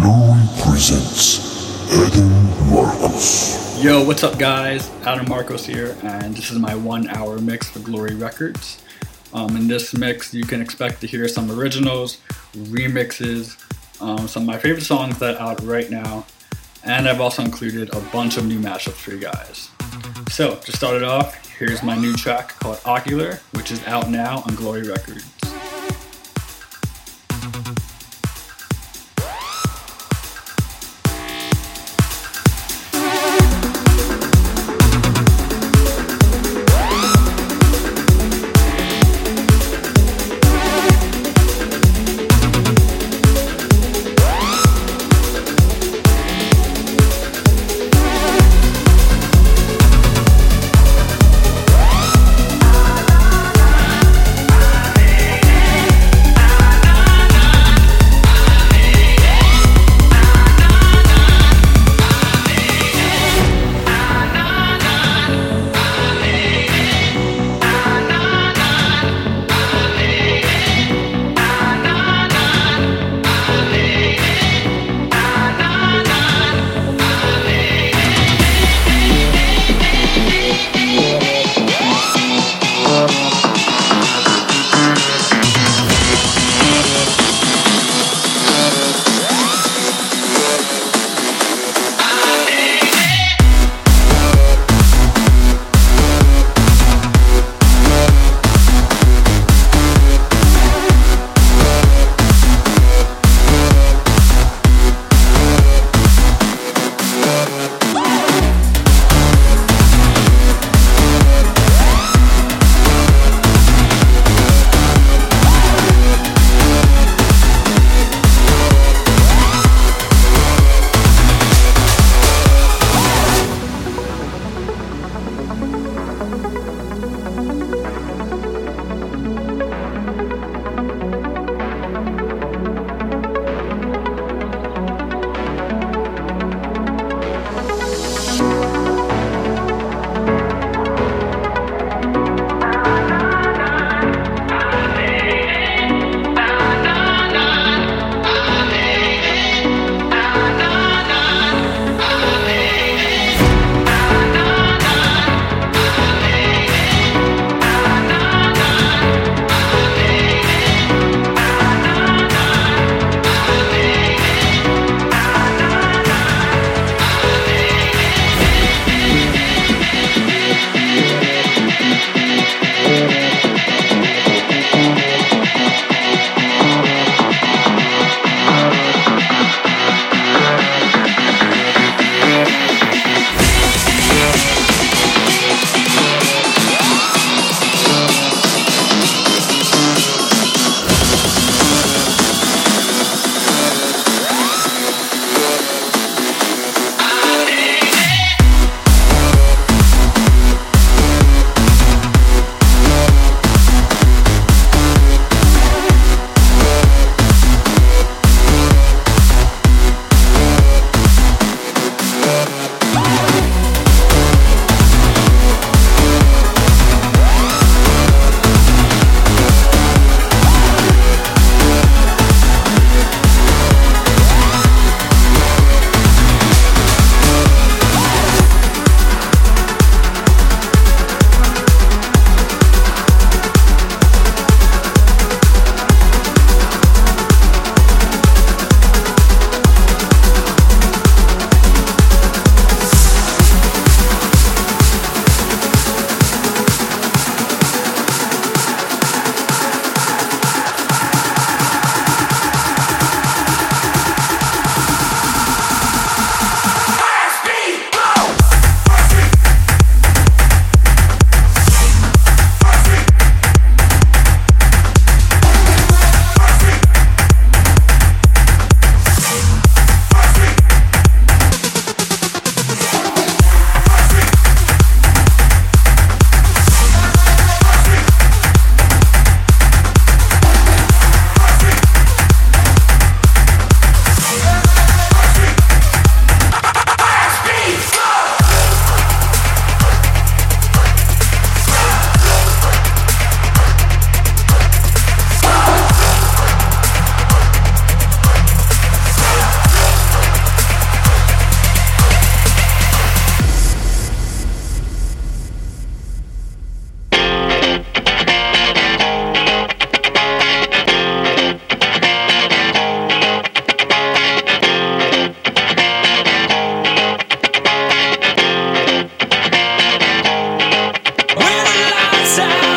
Glory presents Adam Marcos. Yo, what's up, guys? Adam Marcos here, and this is my one hour mix for Glory Records. Um, in this mix, you can expect to hear some originals, remixes, um, some of my favorite songs that are out right now, and I've also included a bunch of new mashups for you guys. So, to start it off, here's my new track called Ocular, which is out now on Glory Records. inside.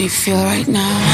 You feel right now?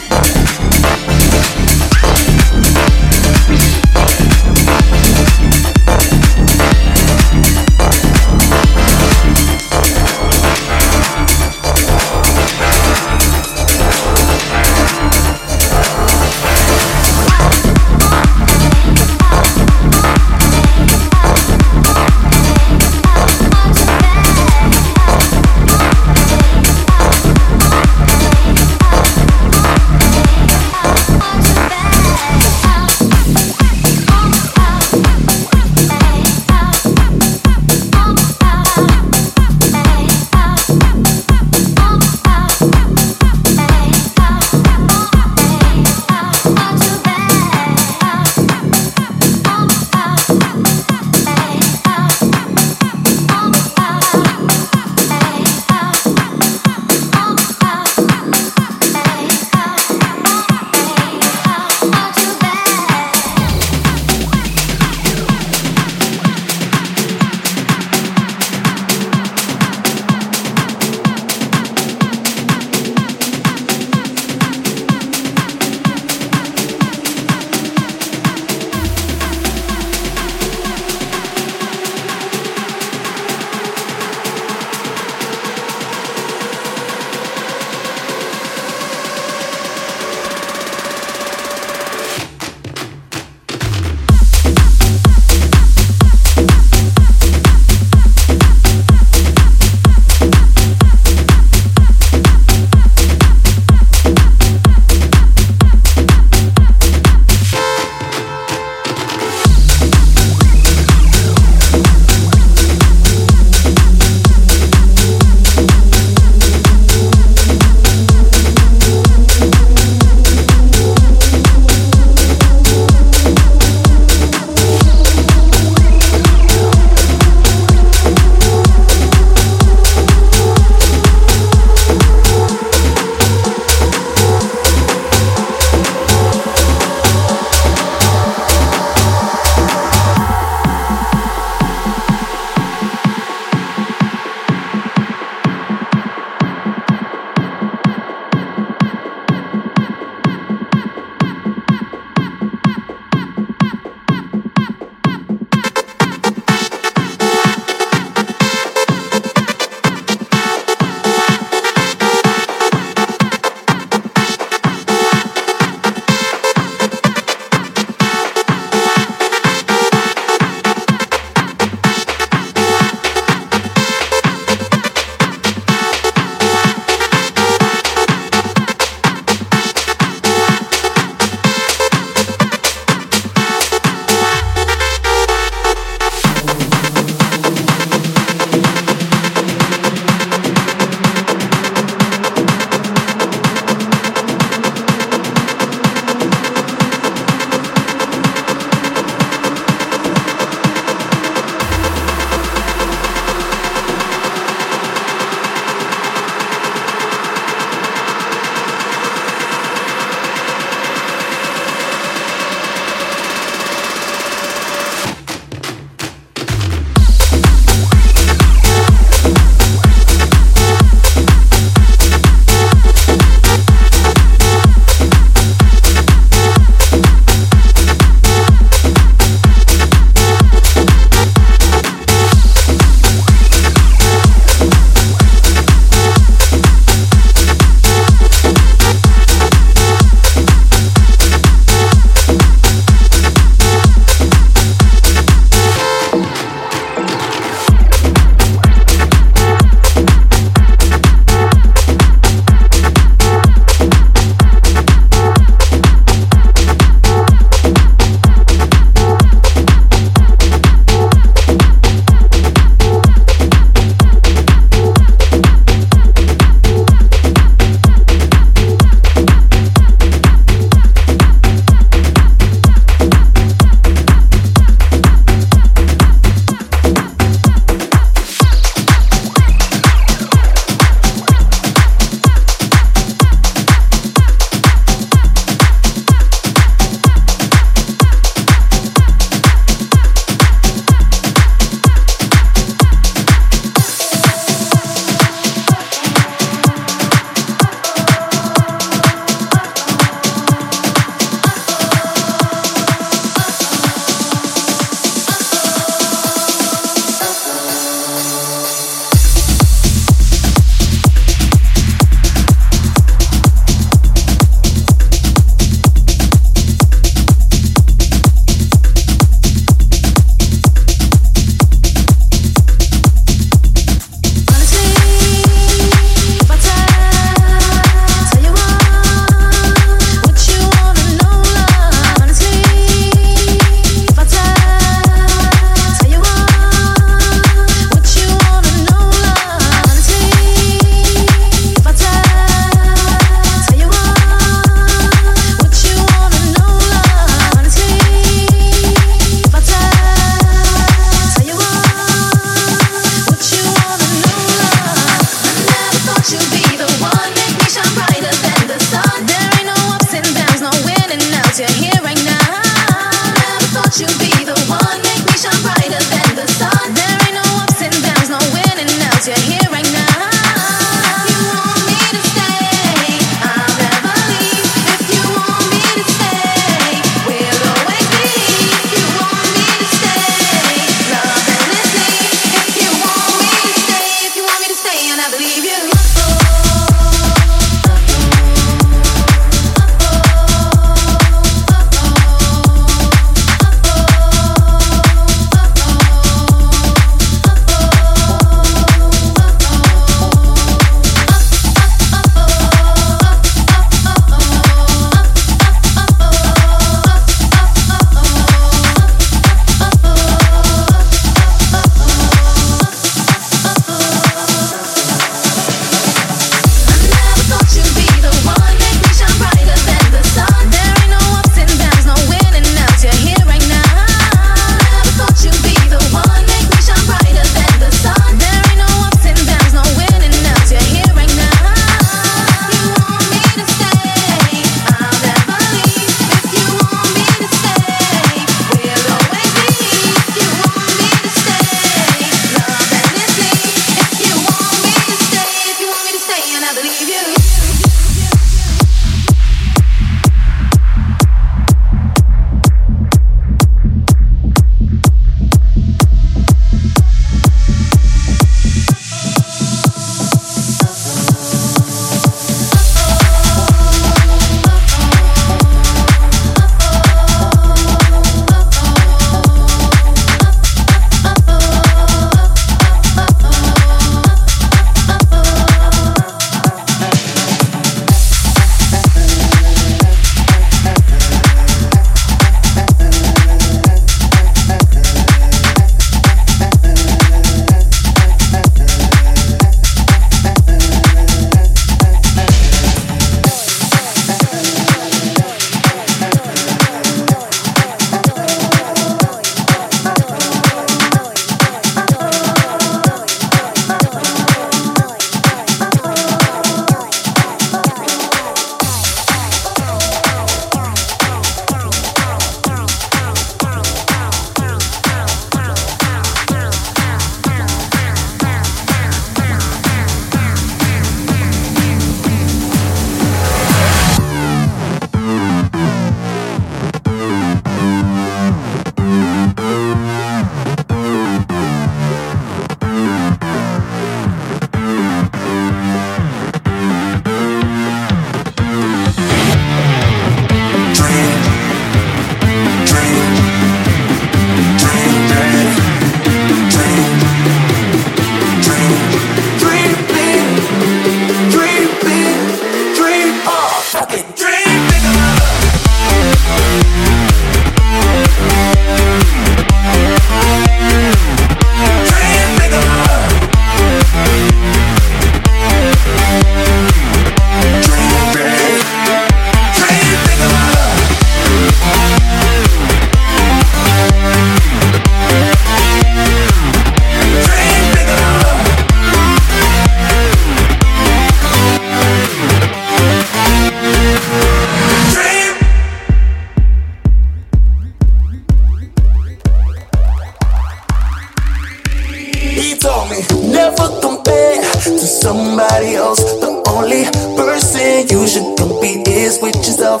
Somebody else. The only person you should compete is with yourself.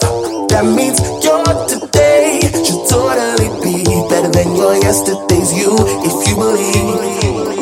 That means your today should totally be better than your yesterday's you if you believe.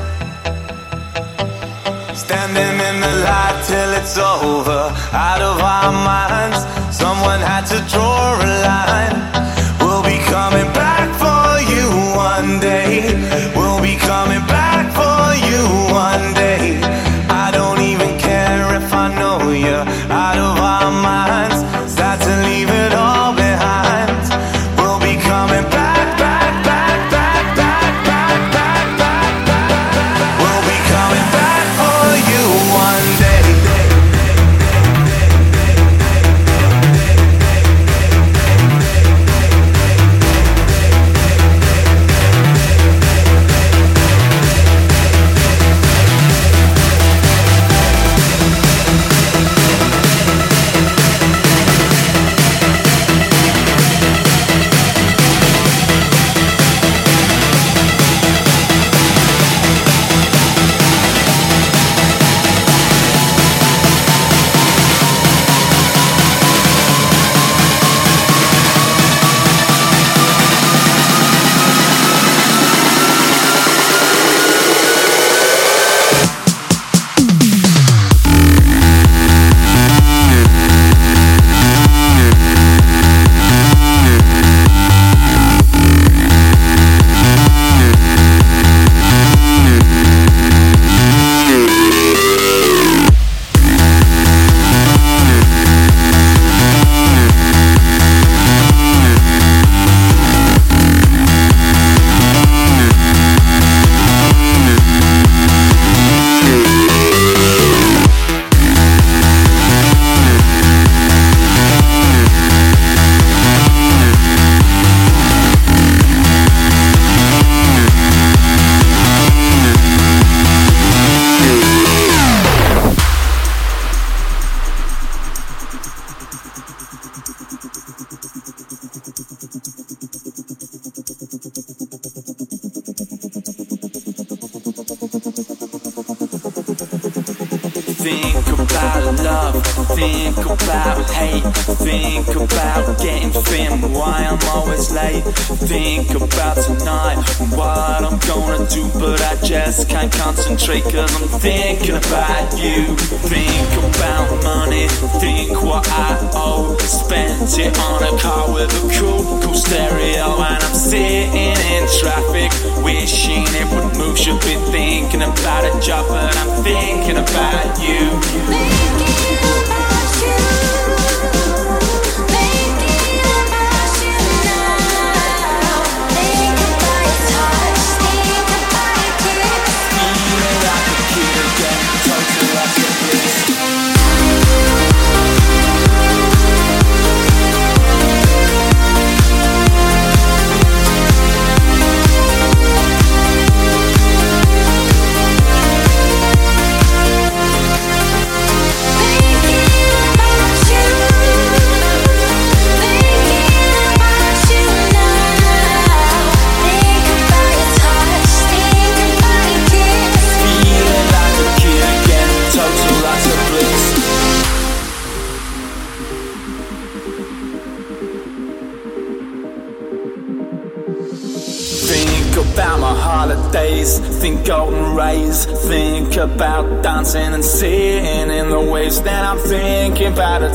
Standing in the light till it's over, out of our minds. Someone had to draw a line. We'll be coming back for you one day. We'll be coming back for you one day. Just can't concentrate cause I'm thinking about you. Think about money, think what I owe. Spent it on a car with a cool, cool stereo, and I'm sitting in traffic, wishing it would move. Should be thinking about a job, but I'm thinking about you. Feeling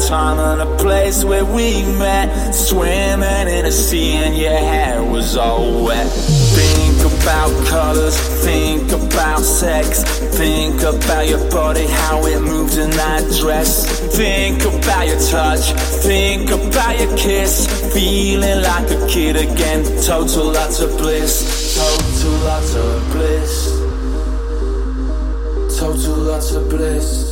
time and a place where we met, swimming in a sea and your hair was all wet. Think about colors, think about sex, think about your body, how it moves in that dress. Think about your touch, think about your kiss, feeling like a kid again, total lots of bliss, total lots of bliss, total lots of bliss,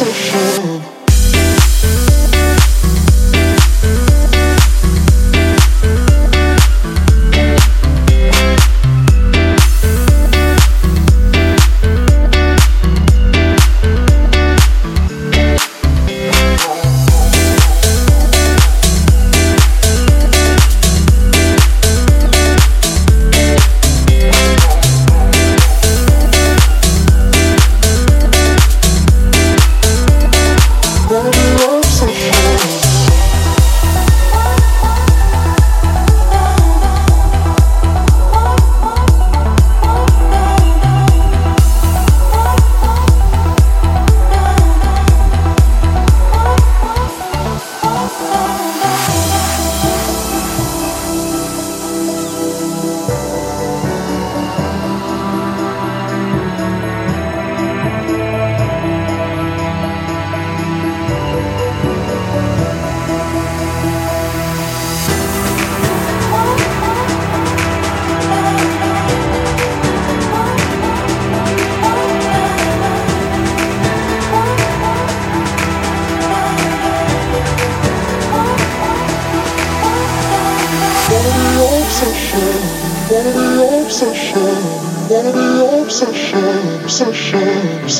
so sure.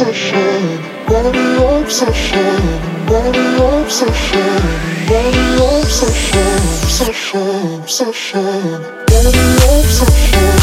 obsession, body obsession, body obsession, body obsession, obsession, obsession, body obsession.